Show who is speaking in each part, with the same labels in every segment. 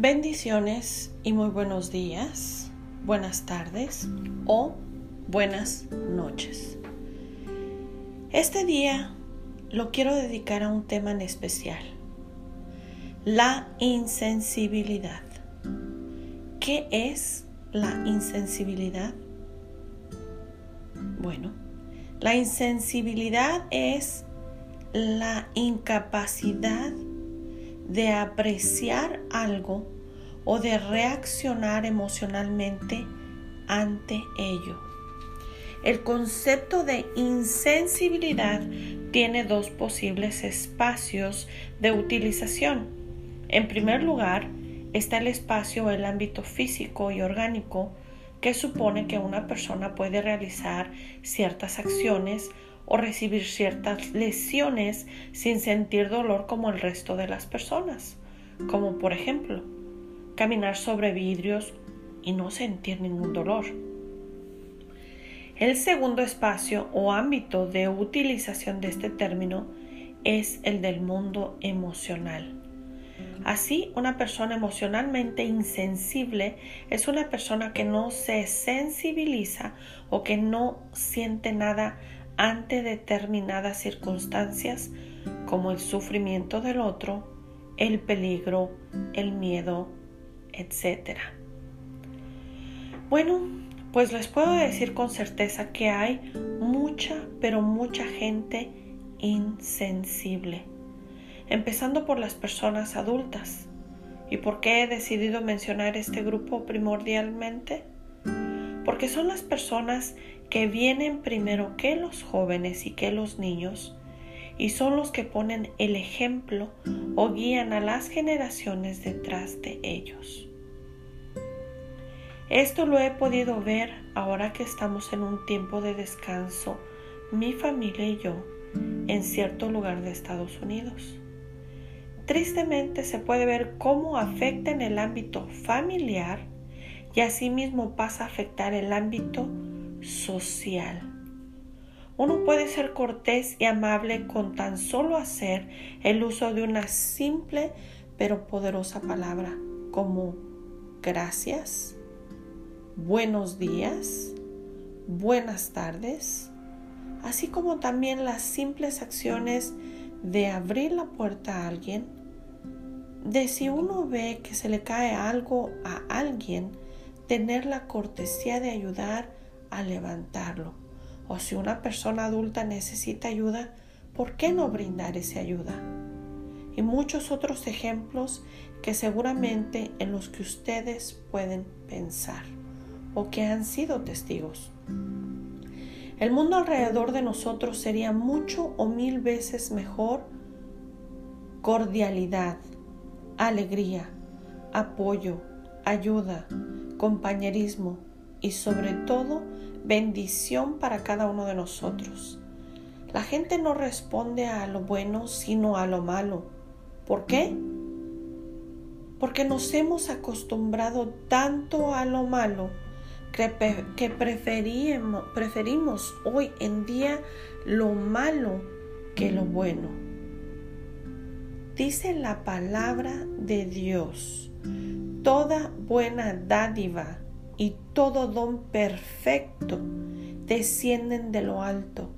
Speaker 1: Bendiciones y muy buenos días, buenas tardes o buenas noches. Este día lo quiero dedicar a un tema en especial, la insensibilidad. ¿Qué es la insensibilidad? Bueno, la insensibilidad es la incapacidad de apreciar algo o de reaccionar emocionalmente ante ello. El concepto de insensibilidad tiene dos posibles espacios de utilización. En primer lugar, está el espacio o el ámbito físico y orgánico que supone que una persona puede realizar ciertas acciones o recibir ciertas lesiones sin sentir dolor como el resto de las personas, como por ejemplo caminar sobre vidrios y no sentir ningún dolor. El segundo espacio o ámbito de utilización de este término es el del mundo emocional. Así, una persona emocionalmente insensible es una persona que no se sensibiliza o que no siente nada ante determinadas circunstancias como el sufrimiento del otro, el peligro, el miedo, etc. Bueno, pues les puedo decir con certeza que hay mucha, pero mucha gente insensible, empezando por las personas adultas. ¿Y por qué he decidido mencionar este grupo primordialmente? Porque son las personas que vienen primero que los jóvenes y que los niños y son los que ponen el ejemplo o guían a las generaciones detrás de ellos. Esto lo he podido ver ahora que estamos en un tiempo de descanso, mi familia y yo, en cierto lugar de Estados Unidos. Tristemente se puede ver cómo afecta en el ámbito familiar y asimismo pasa a afectar el ámbito social. Uno puede ser cortés y amable con tan solo hacer el uso de una simple pero poderosa palabra como gracias, buenos días, buenas tardes, así como también las simples acciones de abrir la puerta a alguien, de si uno ve que se le cae algo a alguien, tener la cortesía de ayudar a levantarlo. O si una persona adulta necesita ayuda, ¿por qué no brindar esa ayuda? Y muchos otros ejemplos que seguramente en los que ustedes pueden pensar o que han sido testigos. El mundo alrededor de nosotros sería mucho o mil veces mejor cordialidad, alegría, apoyo, ayuda, compañerismo y sobre todo bendición para cada uno de nosotros. La gente no responde a lo bueno sino a lo malo. ¿Por qué? Porque nos hemos acostumbrado tanto a lo malo que preferimos, hoy en día lo malo que lo bueno. Dice la palabra de Dios, toda buena dádiva y todo don perfecto descienden de lo alto,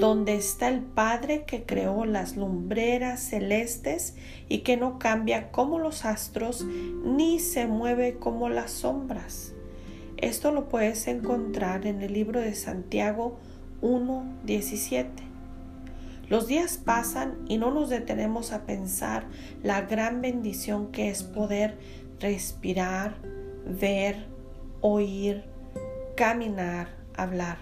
Speaker 1: donde está el Padre que creó las lumbreras celestes y que no cambia como los astros ni se mueve como las sombras. Esto lo puedes encontrar en el libro de Santiago 1.17. Los días pasan y no nos detenemos a pensar la gran bendición que es poder respirar, ver, oír, caminar, hablar.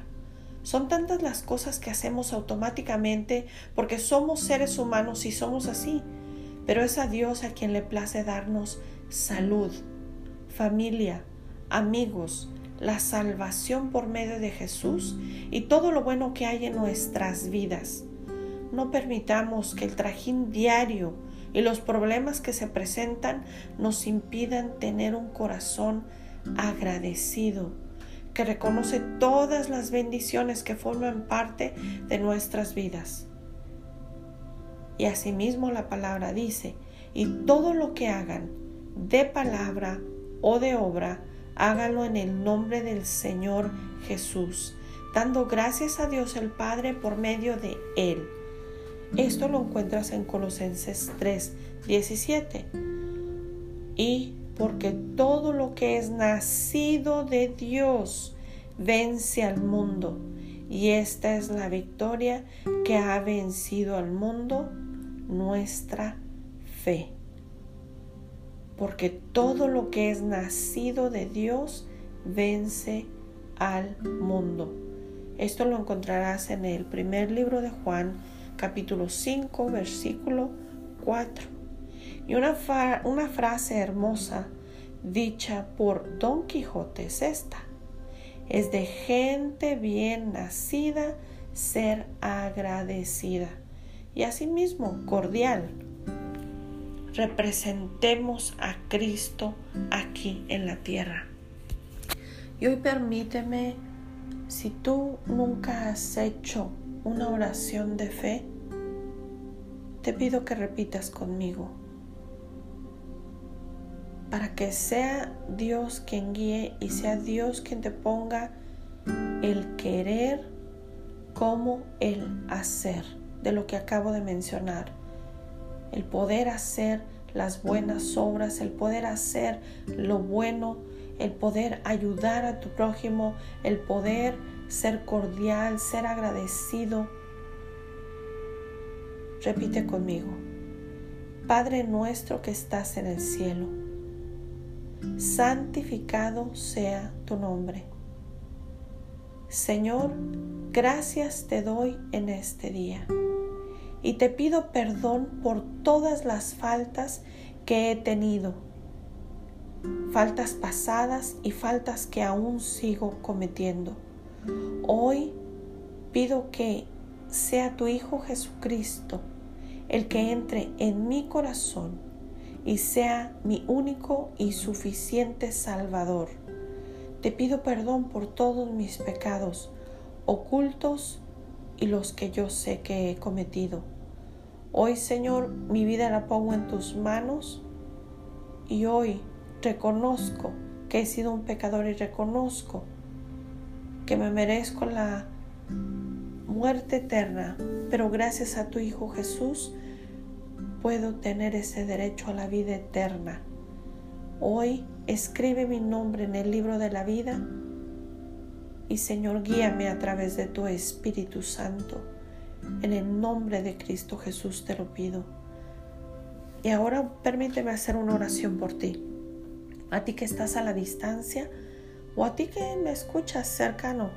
Speaker 1: Son tantas las cosas que hacemos automáticamente porque somos seres humanos y somos así, pero es a Dios a quien le place darnos salud, familia, amigos, la salvación por medio de Jesús y todo lo bueno que hay en nuestras vidas. No permitamos que el trajín diario y los problemas que se presentan nos impidan tener un corazón agradecido, que reconoce todas las bendiciones que forman parte de nuestras vidas. Y asimismo la palabra dice, y todo lo que hagan, de palabra o de obra, hágalo en el nombre del Señor Jesús, dando gracias a Dios el Padre por medio de Él. Esto lo encuentras en Colosenses 3, 17. Y porque todo lo que es nacido de Dios vence al mundo. Y esta es la victoria que ha vencido al mundo, nuestra fe. Porque todo lo que es nacido de Dios vence al mundo. Esto lo encontrarás en el primer libro de Juan, capítulo 5, versículo 4. Y una, una frase hermosa dicha por Don Quijote es esta. Es de gente bien nacida ser agradecida. Y asimismo, cordial. Representemos a Cristo aquí en la tierra. Y hoy permíteme, si tú nunca has hecho una oración de fe, te pido que repitas conmigo para que sea Dios quien guíe y sea Dios quien te ponga el querer como el hacer de lo que acabo de mencionar. El poder hacer las buenas obras, el poder hacer lo bueno, el poder ayudar a tu prójimo, el poder ser cordial, ser agradecido. Repite conmigo. Padre nuestro que estás en el cielo santificado sea tu nombre. Señor, gracias te doy en este día y te pido perdón por todas las faltas que he tenido, faltas pasadas y faltas que aún sigo cometiendo. Hoy pido que sea tu Hijo Jesucristo el que entre en mi corazón y sea mi único y suficiente Salvador. Te pido perdón por todos mis pecados, ocultos y los que yo sé que he cometido. Hoy, Señor, mi vida la pongo en tus manos y hoy reconozco que he sido un pecador y reconozco que me merezco la muerte eterna, pero gracias a tu Hijo Jesús, puedo tener ese derecho a la vida eterna. Hoy escribe mi nombre en el libro de la vida y Señor guíame a través de tu Espíritu Santo. En el nombre de Cristo Jesús te lo pido. Y ahora permíteme hacer una oración por ti. A ti que estás a la distancia o a ti que me escuchas cercano.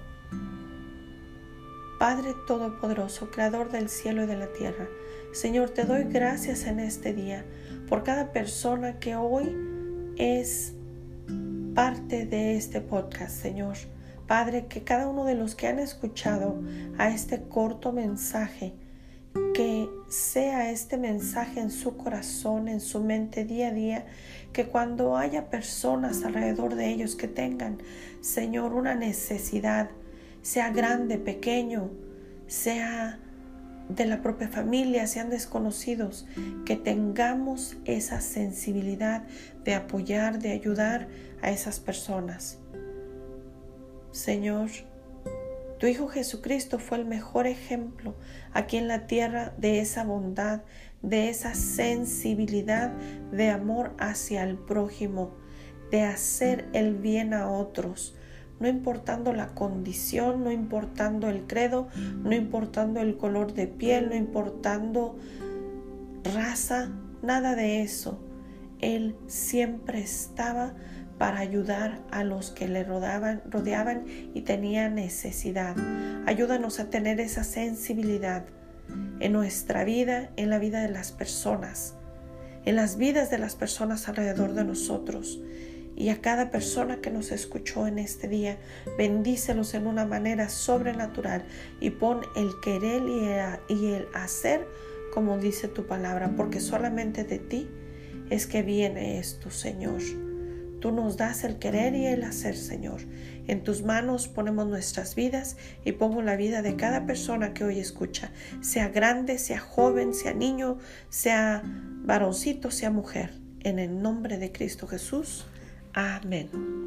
Speaker 1: Padre Todopoderoso, Creador del cielo y de la tierra, Señor, te doy gracias en este día por cada persona que hoy es parte de este podcast, Señor. Padre, que cada uno de los que han escuchado a este corto mensaje, que sea este mensaje en su corazón, en su mente día a día, que cuando haya personas alrededor de ellos que tengan, Señor, una necesidad, sea grande, pequeño, sea de la propia familia, sean desconocidos, que tengamos esa sensibilidad de apoyar, de ayudar a esas personas. Señor, tu Hijo Jesucristo fue el mejor ejemplo aquí en la tierra de esa bondad, de esa sensibilidad de amor hacia el prójimo, de hacer el bien a otros, no importando la condición, no importando el credo, no importando el color de piel, no importando raza, nada de eso. Él siempre estaba para ayudar a los que le rodeaban, y tenían necesidad. Ayúdanos a tener esa sensibilidad en nuestra vida, en la vida de las personas, en las vidas de las personas alrededor de nosotros y a cada persona que nos escuchó en este día. Bendícelos en una manera sobrenatural y pon el querer y el hacer como dice tu palabra, porque solamente de ti es que viene esto, Señor. Tú nos das el querer y el hacer, Señor. En tus manos ponemos nuestras vidas y pongo la vida de cada persona que hoy escucha, sea grande, sea joven, sea niño, sea varoncito, sea mujer en el nombre de Cristo Jesús. Amen.